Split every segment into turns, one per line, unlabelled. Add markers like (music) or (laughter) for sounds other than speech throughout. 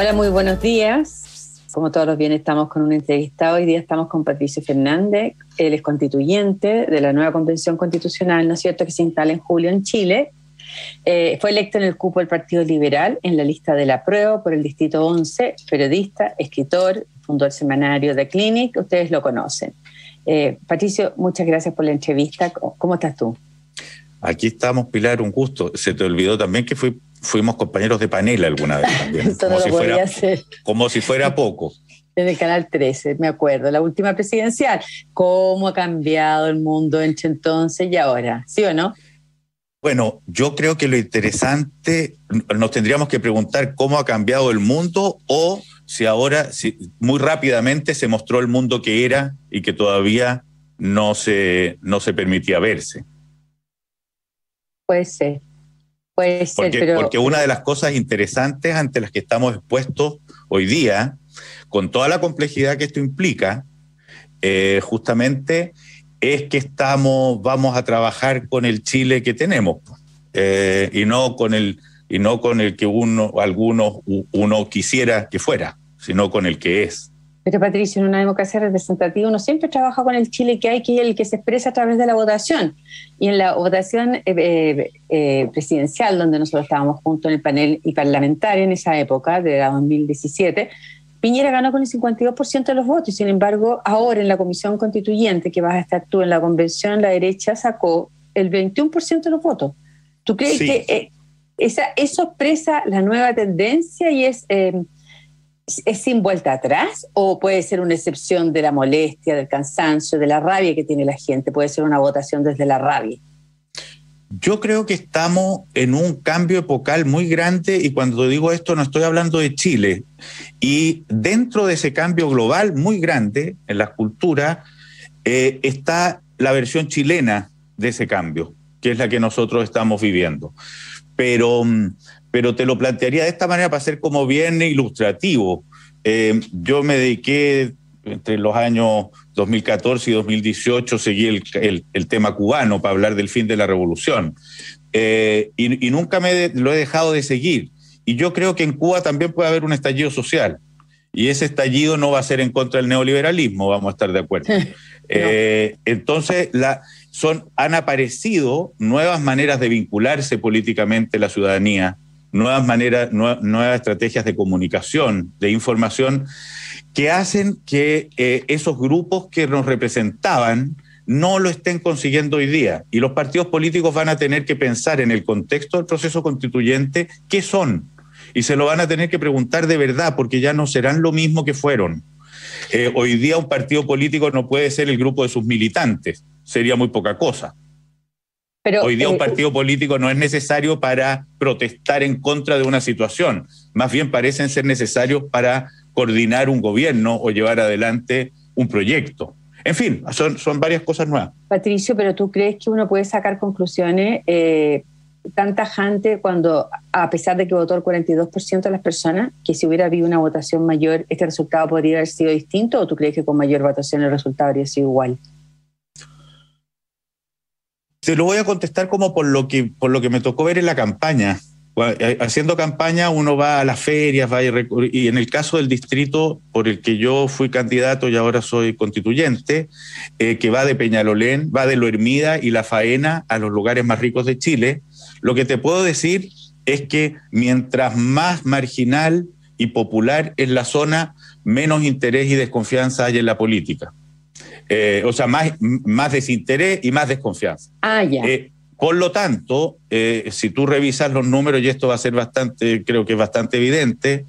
Hola, muy buenos días. Como todos los viernes estamos con un entrevistado. Hoy día estamos con Patricio Fernández. Él es constituyente de la nueva convención constitucional, ¿no es cierto?, que se instala en julio en Chile. Eh, fue electo en el cupo del Partido Liberal en la lista de la prueba por el Distrito 11, periodista, escritor, fundó el semanario The Clinic, ustedes lo conocen. Eh, Patricio, muchas gracias por la entrevista. ¿Cómo estás tú?
Aquí estamos, Pilar, un gusto. Se te olvidó también que fui fuimos compañeros de panel alguna vez también. (laughs) como, si fuera, como si fuera poco. (laughs)
En el Canal 13, me acuerdo, la última presidencial. ¿Cómo ha cambiado el mundo entre entonces y ahora? ¿Sí o no?
Bueno, yo creo que lo interesante, nos tendríamos que preguntar cómo ha cambiado el mundo o si ahora, si muy rápidamente se mostró el mundo que era y que todavía no se, no se permitía verse.
Puede ser
porque, una de las cosas interesantes ante las que estamos expuestos hoy día, con toda la complejidad que esto implica, eh, justamente es que estamos, vamos a trabajar con el Chile que tenemos eh, y no con el y no con el que uno, algunos uno quisiera que fuera, sino con el que es.
Pero Patricio, en una democracia representativa uno siempre trabaja con el Chile que hay, que el que se expresa a través de la votación. Y en la votación eh, eh, eh, presidencial, donde nosotros estábamos juntos en el panel y parlamentario en esa época, de 2017, Piñera ganó con el 52% de los votos. Y sin embargo, ahora en la comisión constituyente, que vas a estar tú en la convención, la derecha sacó el 21% de los votos. ¿Tú crees que esa, eso expresa la nueva tendencia y es ¿Es sin vuelta atrás o puede ser una excepción de la molestia, del cansancio, de la rabia que tiene la gente? Puede ser una votación desde la rabia.
Yo creo que estamos en un cambio epocal muy grande y cuando digo esto no estoy hablando de Chile. Y dentro de ese cambio global muy grande en la cultura eh, está la versión chilena de ese cambio, que es la que nosotros estamos viviendo. Pero mm, pero te lo plantearía de esta manera para ser como bien ilustrativo. Eh, yo me dediqué entre los años 2014 y 2018, seguí el, el, tema cubano para hablar del fin de la revolución. Eh, y, nunca me lo he dejado de seguir. Y yo creo que en Cuba también puede haber un estallido social. Y ese estallido no va a ser en contra del neoliberalismo, vamos a estar de acuerdo. (laughs) Eh, entonces, la, son, han aparecido nuevas maneras de vincularse políticamente la ciudadanía nuevas maneras, nuevas estrategias de comunicación, de información, que hacen que eh, esos grupos que nos representaban no lo estén consiguiendo hoy día. Y los partidos políticos van a tener que pensar en el contexto del proceso constituyente qué son. Y se lo van a tener que preguntar de verdad, porque ya no serán lo mismo que fueron. Eh, hoy día un partido político no puede ser el grupo de sus militantes, sería muy poca cosa. Hoy día un eh, partido político no es necesario para protestar en contra de una situación, más bien parecen ser necesarios para coordinar un gobierno o llevar adelante un proyecto. En fin, son, son varias cosas nuevas.
Patricio, pero ¿tú crees que uno puede sacar conclusiones eh, tan tajantes cuando, a pesar de que votó el 42% de las personas, que si hubiera habido una votación mayor, este resultado podría haber sido distinto o tú crees que con mayor votación el resultado habría sido igual?
Te lo voy a contestar como por lo que, por lo que me tocó ver en la campaña. Eh, haciendo campaña uno va a las ferias, va y, en el caso del distrito por el que yo fui candidato y ahora soy constituyente, eh, que va de Peñalolén, va de Lo Hermida y La Faena a los lugares más ricos de Chile, lo que te puedo decir es que mientras más marginal y popular es la zona, menos interés y desconfianza hay en la política. Eh, o sea, más, más desinterés y más desconfianza.
Ah, ya.
Eh, por lo tanto, eh, si tú revisas los números, y esto va a ser bastante, creo que es bastante evidente,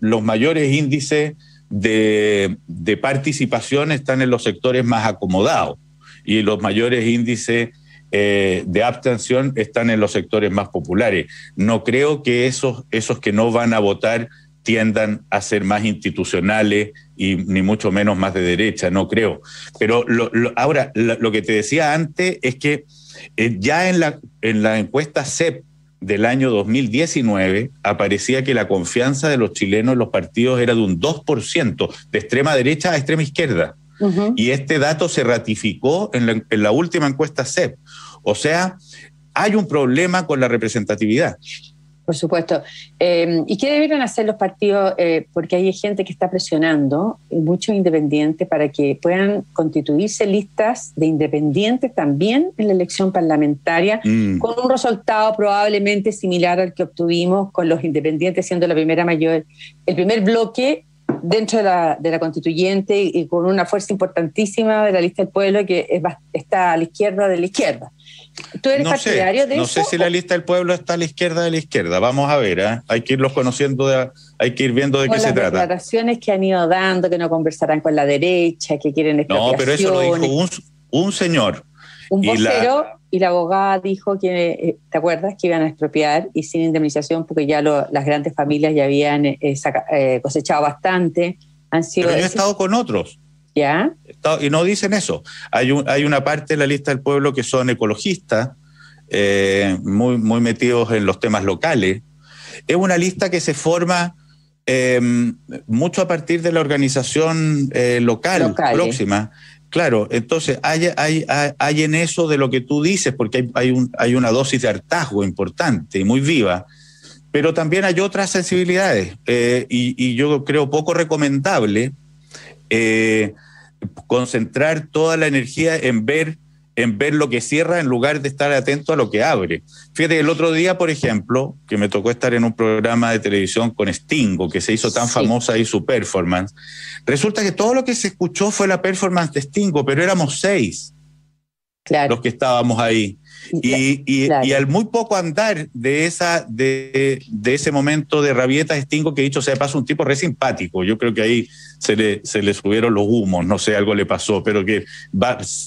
los mayores índices de, de, participación están en los sectores más acomodados y los mayores índices de abstención están en los sectores más populares. No creo que esos, esos que no van a votar tiendan a ser más institucionales y ni mucho menos más de derecha, no creo. Pero ahora, lo, que te decía antes es que eh, ya en la, en la encuesta CEP del año 2019 aparecía que la confianza de los chilenos en los partidos era de un 2%, de extrema derecha a extrema izquierda. Y este dato se ratificó en la, en la última encuesta CEP. O sea, hay un problema con la representatividad.
Por supuesto. Eh, ¿Y qué debieron hacer los partidos? Eh, porque hay gente que está presionando, muchos independientes, para que puedan constituirse listas de independientes también en la elección parlamentaria, mm. con un resultado probablemente similar al que obtuvimos con los independientes siendo la primera mayor, el primer bloque dentro de la, de la constituyente y con una fuerza importantísima de la lista del pueblo que está a la izquierda de la izquierda. ¿Tú eres partidario de
eso?
No
sé si la lista del pueblo está a la izquierda de la izquierda. Vamos a ver, ¿eh? hay que irlos conociendo, hay que ir viendo de qué se trata.
Las declaraciones que han ido dando, que no conversarán con la derecha, que quieren
No, pero eso lo dijo un, un señor.
Un vocero y la, abogada dijo que, eh, ¿te acuerdas? Que iban a expropiar y sin indemnización porque ya las grandes familias ya habían eh, eh, cosechado bastante. Han sido
pero yo he estado con otros.
¿Ya?
Y no dicen eso. Hay, un, hay una parte de la lista del pueblo que son ecologistas, eh, muy, muy metidos en los temas locales. Es una lista que se forma mucho a partir de la organización local próxima. Claro, entonces hay, en eso de lo que tú dices, porque hay, hay, un, hay una dosis de hartazgo importante y muy viva, pero también hay otras sensibilidades eh, y, y, yo creo poco recomendable eh, concentrar toda la energía en ver, en ver lo que cierra en lugar de estar atento a lo que abre. Fíjate, el otro día, por ejemplo, que me tocó estar en un programa de televisión con Stingo, que se hizo tan famosa ahí su performance, resulta que todo lo que se escuchó fue la performance de Stingo, pero éramos seis los que estábamos ahí. Y, al muy poco andar de, esa, de, ese momento de rabieta Stingo, que dicho sea paso, un tipo re simpático. Yo creo que ahí se le, se le subieron los humos, no sé, algo le pasó, pero que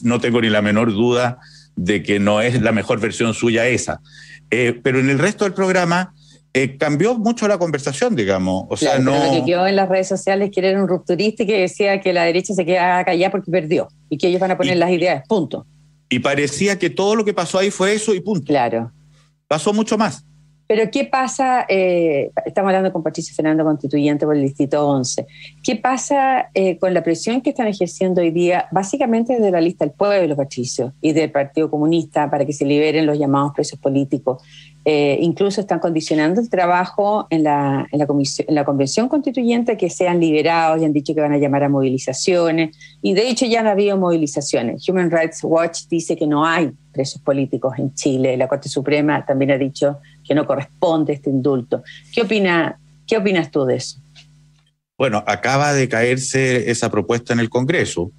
no tengo ni la menor duda de que no es la mejor versión suya esa. Eh, pero en el resto del programa eh, cambió mucho la conversación, digamos. O sea, no...
Lo que quedó en las redes sociales que era un rupturista y que decía que la derecha se queda callada porque perdió y que ellos van a poner las ideas, punto.
Y parecía que todo lo que pasó ahí fue eso y punto.
Claro.
Pasó mucho más.
Pero ¿qué pasa? Eh, estamos hablando con Patricio Fernando, constituyente por el Distrito 11. ¿Qué pasa eh, con la presión que están ejerciendo hoy día, básicamente desde la lista del pueblo, Patricio, y del Partido Comunista, para que se liberen los llamados presos políticos? Eh, incluso están condicionando el trabajo en la, en, la comisión, en la convención constituyente que sean liberados y han dicho que van a llamar a movilizaciones. Y de hecho ya han habido movilizaciones. Human Rights Watch dice que no hay presos políticos en Chile. La Corte Suprema también ha dicho que no corresponde este indulto. ¿Qué, opina, qué opinas tú de eso?
Bueno, acaba de caerse esa propuesta en el Congreso.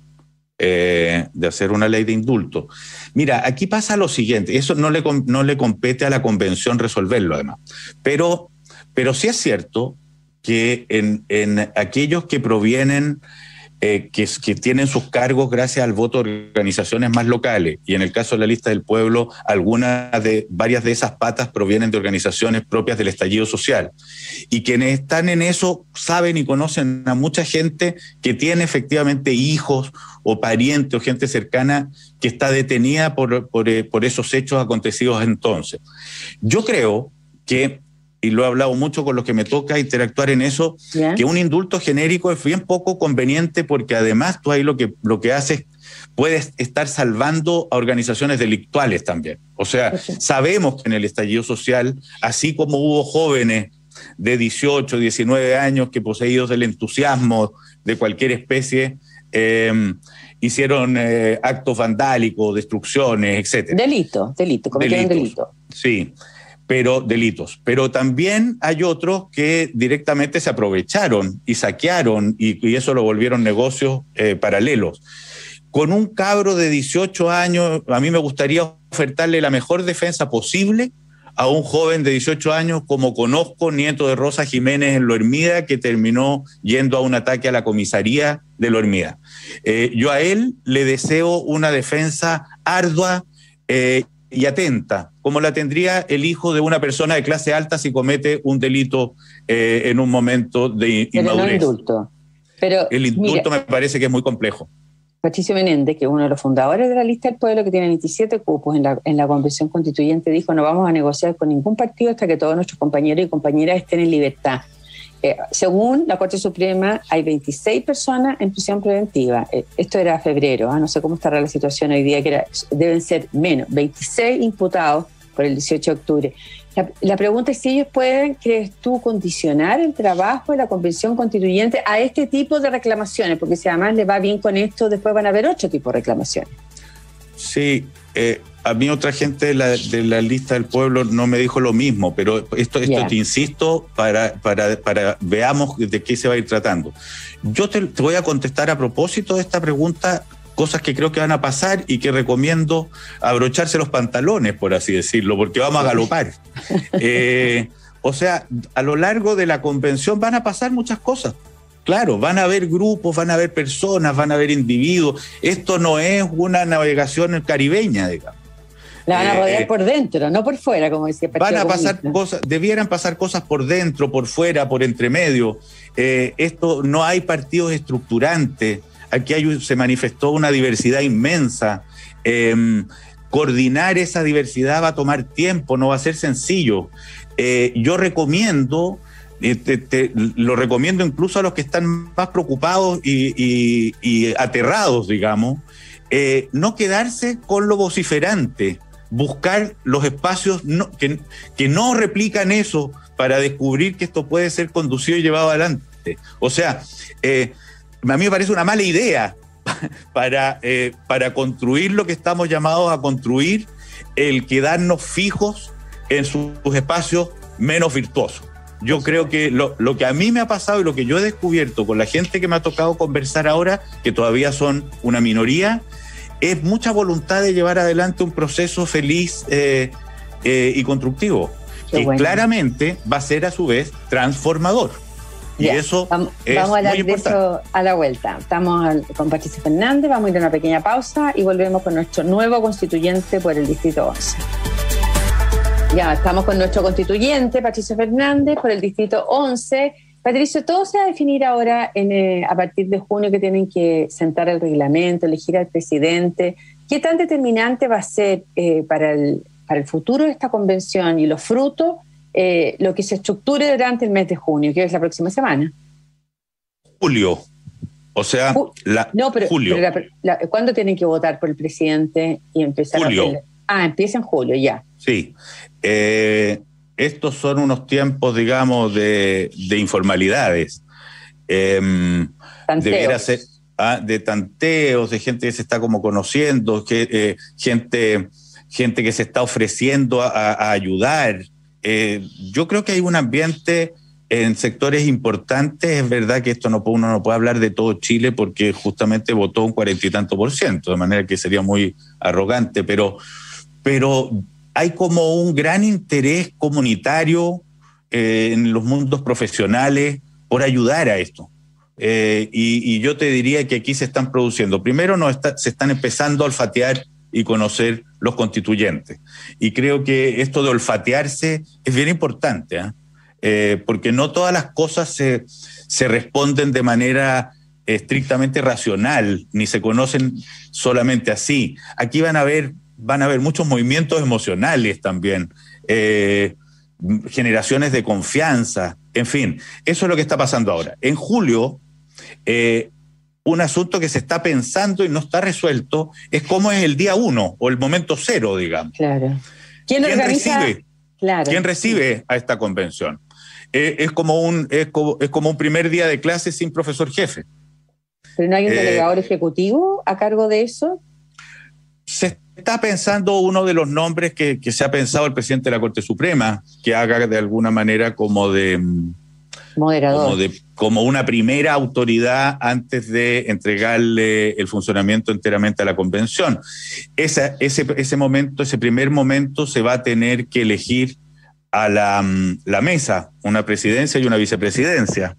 Eh, de hacer una ley de indulto. Mira, aquí pasa lo siguiente, eso no le, no le compete a la convención resolverlo además, pero, pero sí es cierto que en, en aquellos que provienen eh, que, que, tienen sus cargos gracias al voto de organizaciones más locales. Y en el caso de la lista del pueblo, algunas de, varias de esas patas provienen de organizaciones propias del estallido social. Y quienes están en eso saben y conocen a mucha gente que tiene efectivamente hijos o parientes o gente cercana que está detenida por, por, eh, por esos hechos acontecidos entonces. Yo creo que y lo he hablado mucho con los que me toca interactuar en eso, que un indulto genérico es bien poco conveniente porque además tú ahí lo que, lo que haces puedes estar salvando a organizaciones delictuales también. O sea, sabemos que en el estallido social, así como hubo jóvenes de 18, 19 años que poseídos del entusiasmo de cualquier especie, eh, hicieron eh, actos vandálicos, destrucciones, etc.
Delito, delito, cometieron delito.
Sí pero delitos. Pero también hay otros que directamente se aprovecharon y saquearon y, eso lo volvieron negocios eh, paralelos. Con un cabro de 18 años, a mí me gustaría ofertarle la mejor defensa posible a un joven de 18 años como conozco, nieto de Rosa Jiménez en Lo Hermida, que terminó yendo a un ataque a la comisaría de Lo Hermida. Eh, yo a él le deseo una defensa ardua eh, y atenta, como la tendría el hijo de una persona de clase alta si comete un delito eh, en un momento de inmadurez.
el indulto. Pero,
el indulto me parece que es muy complejo.
Patricio Menéndez, que es uno de los fundadores de la lista del pueblo, que tiene 27 cupos en la, en la convención constituyente, dijo no vamos a negociar con ningún partido hasta que todos nuestros compañeros y compañeras estén en libertad. Eh, según la Corte Suprema, hay 26 personas en prisión preventiva. Eh, esto era febrero, ¿ah? no sé cómo estará la situación hoy día, que deben ser menos, 26 imputados por el 18 de octubre. La, pregunta es si ellos pueden, crees tú, condicionar el trabajo de la convención constituyente a este tipo de reclamaciones, porque si además le va bien con esto, después van a haber otro tipo de reclamaciones.
Sí, eh, a mí otra gente de la, lista del pueblo no me dijo lo mismo, pero esto, esto te insisto para, para, para, veamos de qué se va a ir tratando. Yo te, voy a contestar a propósito de esta pregunta cosas que creo que van a pasar y que recomiendo abrocharse los pantalones, por así decirlo, porque vamos a galopar. (laughs) Eh, o sea, a lo largo de la convención van a pasar muchas cosas. Claro, van a haber grupos, van a haber personas, van a haber individuos. Esto no es una navegación caribeña, digamos.
La van a eh, rodear eh, por dentro, no por fuera, como decía
Van a pasar cosas, debieran pasar cosas por dentro, por fuera, por entre medio. Eh, esto no hay partidos estructurantes. Aquí hay, se manifestó una diversidad inmensa. Em, coordinar esa diversidad va a tomar tiempo, no va a ser sencillo. yo recomiendo lo recomiendo incluso a los que están más preocupados y, aterrados, digamos, no quedarse con lo vociferante buscar los espacios que, que no replican eso para descubrir que esto puede ser conducido y llevado adelante. O sea, eh, a mí me parece una mala idea (laughs) para, eh, para construir lo que estamos llamados a construir, el quedarnos fijos en sus espacios menos virtuosos. Yo creo que lo, lo, que a mí me ha pasado y lo que yo he descubierto con la gente que me ha tocado conversar ahora, que todavía son una minoría, es mucha voluntad de llevar adelante un proceso feliz eh, eh, y constructivo, que claramente va a ser a su vez transformador. Y eso
vamos, vamos a hablar de eso a la vuelta. Estamos con Patricia Fernández, vamos a ir a una pequeña pausa y volvemos con nuestro nuevo constituyente por el Distrito 11. Ya, estamos con nuestro constituyente, Patricio Fernández, por el Distrito 11 Patricio, todo se va a definir ahora eh, a partir de junio que tienen que sentar el reglamento, elegir al presidente. ¿Qué tan determinante va a ser eh, para, el, para el futuro de esta convención y los frutos eh, lo que se estructure durante el mes de junio, que es la próxima semana?
Julio. O sea, la,
no, pero, julio. ¿cuándo tienen que votar por el presidente y empezar
julio.
A Ah, empieza en julio, ya.
Sí estos son unos tiempos, digamos, de, informalidades. Eh, ser ah, de tanteos, de gente que se está como conociendo, que, eh, gente, gente que se está ofreciendo a, ayudar. Eh, yo creo que hay un ambiente en sectores importantes. Es verdad que esto no, uno no puede hablar de todo Chile porque justamente votó un cuarenta y tanto por ciento, de manera que sería muy arrogante, pero, pero hay como un gran interés comunitario eh, en los mundos profesionales por ayudar a esto. Eh, y, yo te diría que aquí se están produciendo. Primero, no se están empezando a olfatear y conocer los constituyentes. Y creo que esto de olfatearse es bien importante, ¿ah? eh, porque no todas las cosas se, se responden de manera estrictamente racional, ni se conocen solamente así. Aquí van a haber van a haber muchos movimientos emocionales también, eh, generaciones de confianza, en fin, eso es lo que está pasando ahora. En julio, eh, un asunto que se está pensando y no está resuelto es cómo es el día uno o el momento cero, digamos.
Claro.
¿Quién, recibe? ¿Quién recibe a esta convención? Eh, es, como un, es como, un primer día de clase sin profesor jefe.
¿Pero no hay un delegador ejecutivo a cargo de eso?
Se está pensando uno de los nombres que, se ha pensado el presidente de la Corte Suprema, que haga de alguna manera como de...
Moderador.
Como, una primera autoridad antes de entregarle el funcionamiento enteramente a la convención. ese, ese momento, ese primer momento se va a tener que elegir a la, la mesa, una presidencia y una vicepresidencia.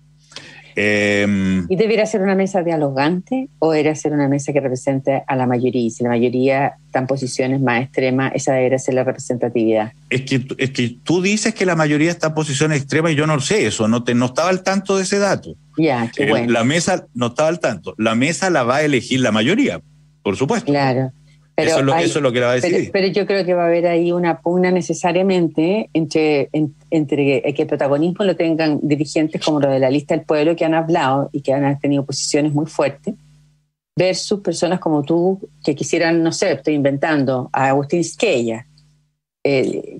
Em, ¿Y debería ser una mesa dialogante o debería ser una mesa que represente a la mayoría? Y si la mayoría está en posiciones más extremas, esa debería ser la representatividad.
Es que, es que tú dices que la mayoría está en posiciones extremas y yo no sé eso, no, te, no estaba al tanto de ese dato.
Ya, qué bueno.
La mesa no estaba al tanto. La mesa la va a elegir la mayoría, por supuesto.
Claro.
Pero eso, es lo, que la va a decidir.
Pero, yo creo que va a haber ahí una pugna necesariamente entre, entre que el protagonismo lo tengan dirigentes como los de la lista del pueblo que han hablado y que han tenido posiciones muy fuertes, versus personas como tú que quisieran, no sé, estoy inventando, a Agustín Squella, eh,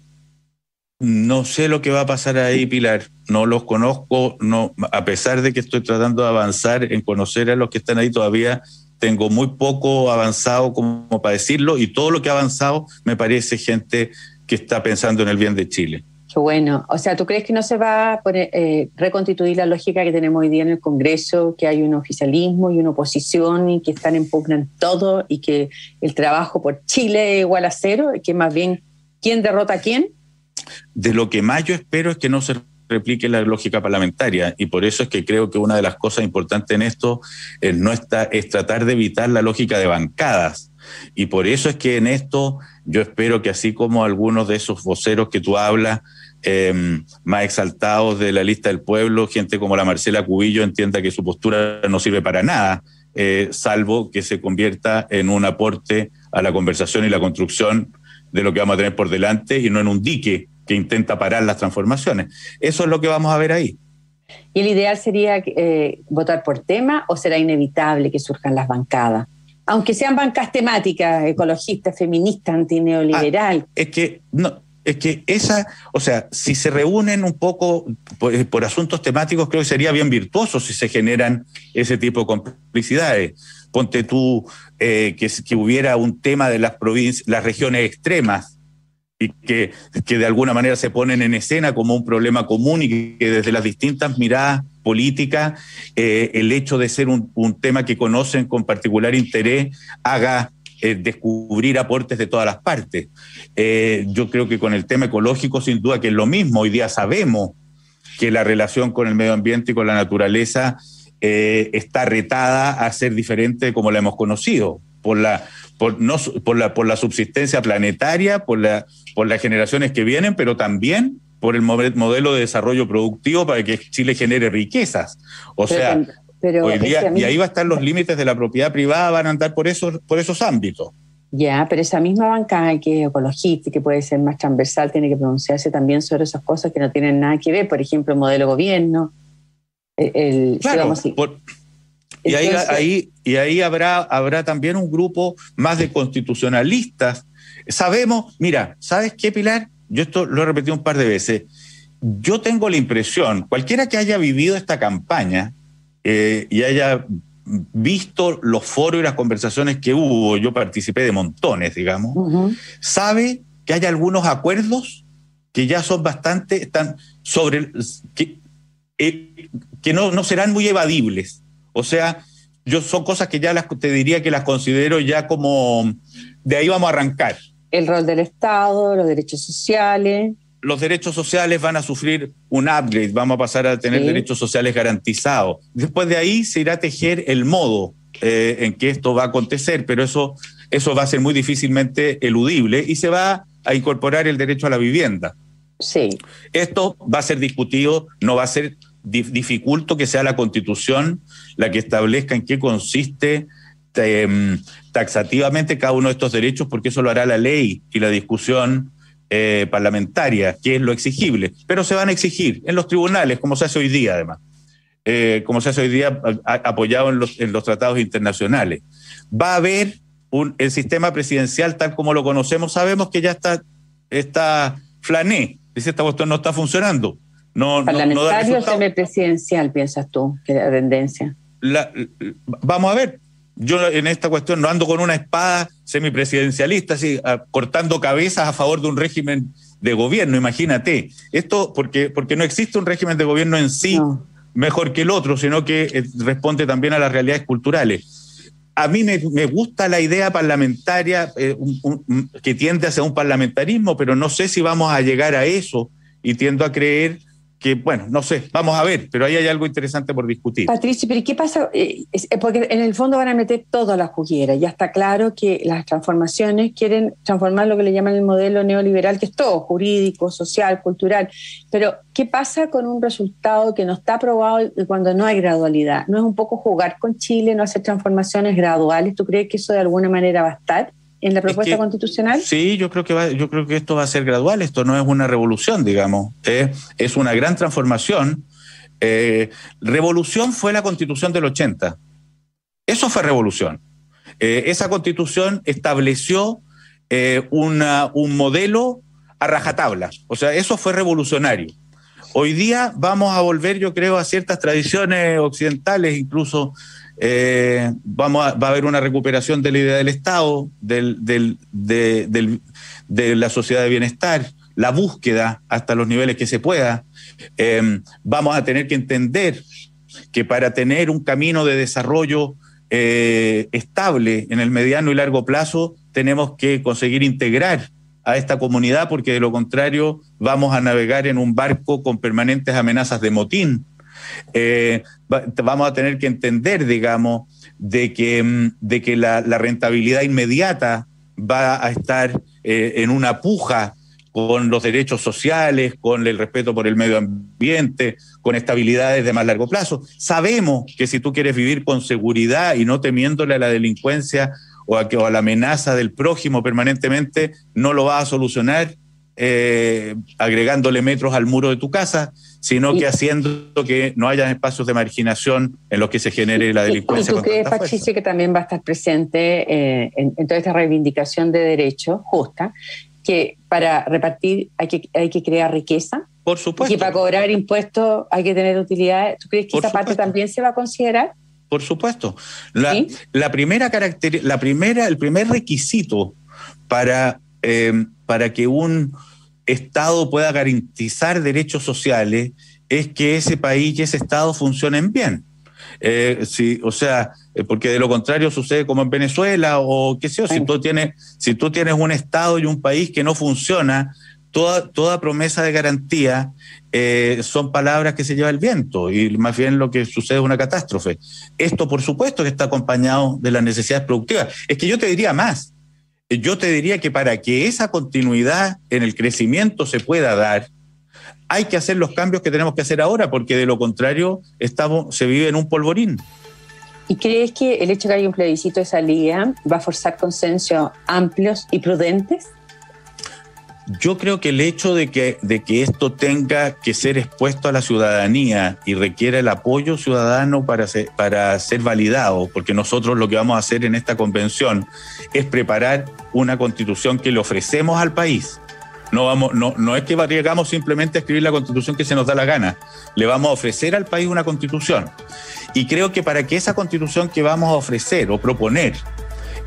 No sé lo que va a pasar ahí, Pilar. No los conozco, no, a pesar de que estoy tratando de avanzar en conocer a los que están ahí todavía, tengo muy poco avanzado como para decirlo y todo lo que ha avanzado me parece gente que está pensando en el bien de Chile.
Qué bueno. O sea, ¿tú crees que no se va a eh, reconstituir la lógica que tenemos hoy día en el Congreso, que hay un oficialismo y una oposición y que están en pugna en todo y que el trabajo por Chile es igual a cero y que más bien quién derrota a quién?
De lo que más yo espero es que no se replique la lógica parlamentaria y por eso es que creo que una de las cosas importantes en esto es, no está, es tratar de evitar la lógica de bancadas. Y por eso es que en esto yo espero que así como algunos de esos voceros que tú hablas, eh, más exaltados de la lista del pueblo, gente como la Marcela Cubillo entienda que su postura no sirve para nada, eh, salvo que se convierta en un aporte a la conversación y la construcción de lo que vamos a tener por delante y no en un dique que intenta parar las transformaciones. Eso es lo que vamos a ver ahí.
¿Y el ideal sería eh, votar por tema o será inevitable que surjan las bancadas? Aunque sean bancas temáticas, ecologistas, feministas, antineoliberal.
Ah, es que no, es que esa, o sea, si se reúnen un poco por, asuntos temáticos, creo que sería bien virtuoso si se generan ese tipo de complicidades. Ponte tú eh, que, que, hubiera un tema de las provincias, las regiones extremas, y que, que, de alguna manera se ponen en escena como un problema común y que desde las distintas miradas políticas, eh, el hecho de ser un, un tema que conocen con particular interés haga eh, descubrir aportes de todas las partes. Eh, yo creo que con el tema ecológico, sin duda que es lo mismo. Hoy día sabemos que la relación con el medio ambiente y con la naturaleza está retada a ser diferente como la hemos conocido, por la, por, no, por la, por la subsistencia planetaria, por, la, por las generaciones que vienen, pero también por el modelo de desarrollo productivo para que Chile genere riquezas. O sea, y ahí va a estar los límites de la propiedad privada, van a andar por esos, por esos ámbitos.
Ya, pero esa misma banca que es ecologista que puede ser más transversal tiene que pronunciarse también sobre esas cosas que no tienen nada que ver, por ejemplo, el modelo gobierno. El,
claro, y ahí, ahí, y ahí habrá, habrá también un grupo más de constitucionalistas. Sabemos, mira, ¿sabes qué, Pilar? Yo esto lo he repetido un par de veces. Yo tengo la impresión, cualquiera que haya vivido esta campaña, eh, y haya visto los foros y las conversaciones que hubo, yo participé de montones, digamos, sabe que hay algunos acuerdos que ya son bastante, están sobre, que, eh, que no, no serán muy evadibles. O sea, yo son cosas que ya las, te diría que las considero ya como, de ahí vamos a arrancar.
El rol del Estado, los derechos sociales
los derechos sociales van a sufrir un upgrade, vamos a pasar a tener derechos sociales garantizados. Después de ahí se irá a tejer el modo eh, en que esto va a acontecer, pero eso, eso va a ser muy difícilmente eludible y se va a incorporar el derecho a la vivienda.
Sí.
Esto va a ser discutido, no va a ser dificulto que sea la constitución la que establezca en qué consiste em, taxativamente cada uno de estos derechos, porque eso lo hará la ley y la discusión eh, parlamentaria, que es lo exigible, pero se van a exigir en los tribunales, como se hace hoy día además, eh, como se hace hoy día apoyado en los, en los, tratados internacionales. Va a haber un, el sistema presidencial tal como lo conocemos, sabemos que ya está, está flané, dice esta cuestión no está funcionando. No,
¿Parlamentario o semipresidencial, piensas tú, que la tendencia?
Vamos a ver, yo en esta cuestión no ando con una espada semipresidencialista, así, cortando cabezas a favor de un régimen de gobierno, imagínate. Esto porque, porque no existe un régimen de gobierno en sí mejor que el otro, sino que eh, responde también a las realidades culturales. A mí me, gusta la idea parlamentaria eh, que tiende hacia un parlamentarismo, pero no sé si vamos a llegar a eso y tiendo a creer que, bueno, no sé, vamos a ver, pero ahí hay algo interesante por discutir.
Patricio, pero ¿qué pasa? Eh, eh, porque en el fondo van a meter toda la juguera. Ya está claro que las transformaciones quieren transformar lo que le llaman el modelo neoliberal, que es todo, jurídico, social, cultural. Pero, ¿qué pasa con un resultado que no está aprobado cuando no hay gradualidad? ¿No es un poco jugar con Chile, no hacer transformaciones graduales? ¿Tú crees que eso de alguna manera va a estar? En la propuesta constitucional?
Sí, yo creo que va, yo creo que esto va a ser gradual. Esto no es una revolución, digamos. ¿eh? es una gran transformación. Eh, revolución fue la Constitución del 80. Eso fue revolución. Eh, esa Constitución estableció una, un modelo a rajatabla. O sea, eso fue revolucionario. Hoy día vamos a volver, yo creo, a ciertas tradiciones occidentales, incluso eh, vamos va a haber una recuperación de la idea del Estado, de, la sociedad de bienestar, la búsqueda hasta los niveles que se pueda. Eh, vamos a tener que entender que para tener un camino de desarrollo eh, estable en el mediano y largo plazo, tenemos que conseguir integrar a esta comunidad, porque de lo contrario vamos a navegar en un barco con permanentes amenazas de motín. Eh, vamos a tener que entender, digamos, de que, mm, de que la, rentabilidad inmediata va a estar eh, en una puja con los derechos sociales, con el respeto por el medio ambiente, con estabilidades de más largo plazo. Sabemos que si tú quieres vivir con seguridad y no temiéndole a la delincuencia o a, que, o a la amenaza del prójimo permanentemente, no lo vas a solucionar eh, agregándole metros al muro de tu casa, sino que haciendo que no haya espacios de marginación en los que se genere la delincuencia.
¿Y tú crees, Patricia, que también va a estar presente eh, en, toda esta reivindicación de derechos justa, que para repartir hay que, hay que crear riqueza?
Por supuesto.
Y para cobrar impuestos hay que tener utilidades. ¿Tú crees que esa parte también se va a considerar?
Por supuesto. La, primera caracter, la primera, el primer requisito para, eh, para que un Estado pueda garantizar derechos sociales es que ese país y ese Estado funcionen bien. Eh, o sea, eh, porque de lo contrario sucede como en Venezuela o qué sé yo, si tú tienes, si un Estado y un país que no funciona, toda, toda promesa de garantía eh, son palabras que se lleva el viento y más bien lo que sucede es una catástrofe. Esto, por supuesto, que está acompañado de las necesidades productivas. Es que yo te diría más. Yo te diría que para que esa continuidad en el crecimiento se pueda dar, hay que hacer los cambios que tenemos que hacer ahora, porque de lo contrario estamos, se vive en un polvorín.
¿Y crees que el hecho de que haya un plebiscito de salida va a forzar consensos amplios y prudentes?
Yo creo que el hecho de que, de que esto tenga que ser expuesto a la ciudadanía y requiere el apoyo ciudadano para ser, para ser validado, porque nosotros lo que vamos a hacer en esta convención es preparar una constitución que le ofrecemos al país. No, vamos, no, no es que llegamos simplemente a escribir la constitución que se nos da la gana, le vamos a ofrecer al país una constitución. Y creo que para que esa constitución que vamos a ofrecer o proponer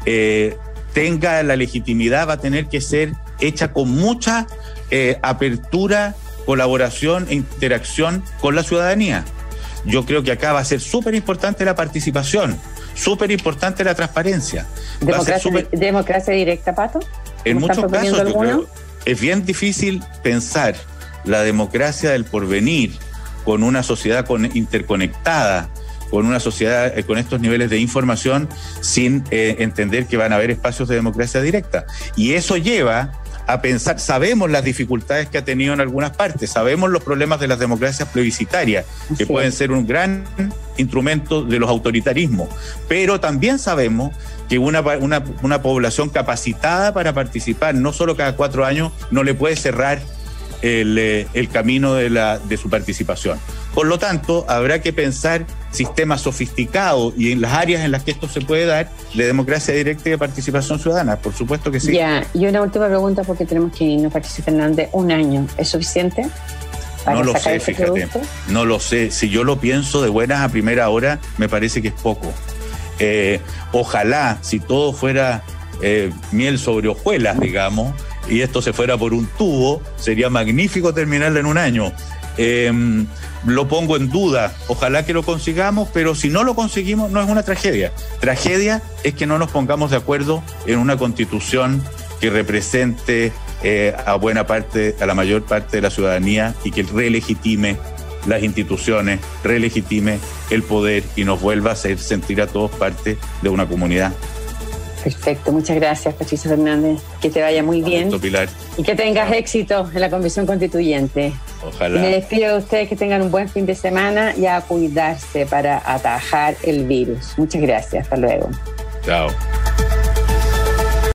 eh, tenga la legitimidad va a tener que ser hecha con mucha eh, apertura, colaboración e interacción con la ciudadanía. Yo creo que acá va a ser súper importante la participación, súper importante la transparencia.
¿Democracia, directa, Pato?
En muchos casos es bien difícil pensar la democracia del porvenir con una sociedad interconectada, con una sociedad eh, con estos niveles de información sin eh, entender que van a haber espacios de democracia directa. Y eso lleva a pensar, sabemos las dificultades que ha tenido en algunas partes, sabemos los problemas de las democracias plebiscitarias, que pueden ser un gran instrumento de los autoritarismos, pero también sabemos que una, una, población capacitada para participar, no solo cada cuatro años, no le puede cerrar el, eh, el camino de, la, de su participación. Por lo tanto, habrá que pensar sistemas sofisticados y en las áreas en las que esto se puede dar de democracia directa y de participación ciudadana. Por supuesto que sí.
Ya, y una última pregunta porque tenemos que irnos, Patricia Fernández. ¿Un año es suficiente?
no lo sé, este fíjate. No lo sé. Si yo lo pienso de buenas a primera hora, me parece que es poco. Eh, ojalá, si todo fuera eh, miel sobre hojuelas, digamos, y esto se fuera por un tubo, sería magnífico terminarlo en un año. Em, lo pongo en duda. Ojalá que lo consigamos, pero si no lo conseguimos, no es una tragedia. Tragedia es que no nos pongamos de acuerdo en una constitución que represente eh, a buena parte, a la mayor parte de la ciudadanía y que relegitime las instituciones, relegitime el poder y nos vuelva a hacer sentir a todos parte de una comunidad.
Perfecto, muchas gracias Patricia Fernández. Que te vaya muy bien.
Pilar.
Y que tengas éxito en la Convención Constituyente.
Ojalá.
Me despido de ustedes que tengan un buen fin de semana y a cuidarse para atajar el virus. Muchas gracias. Hasta luego.
Chao.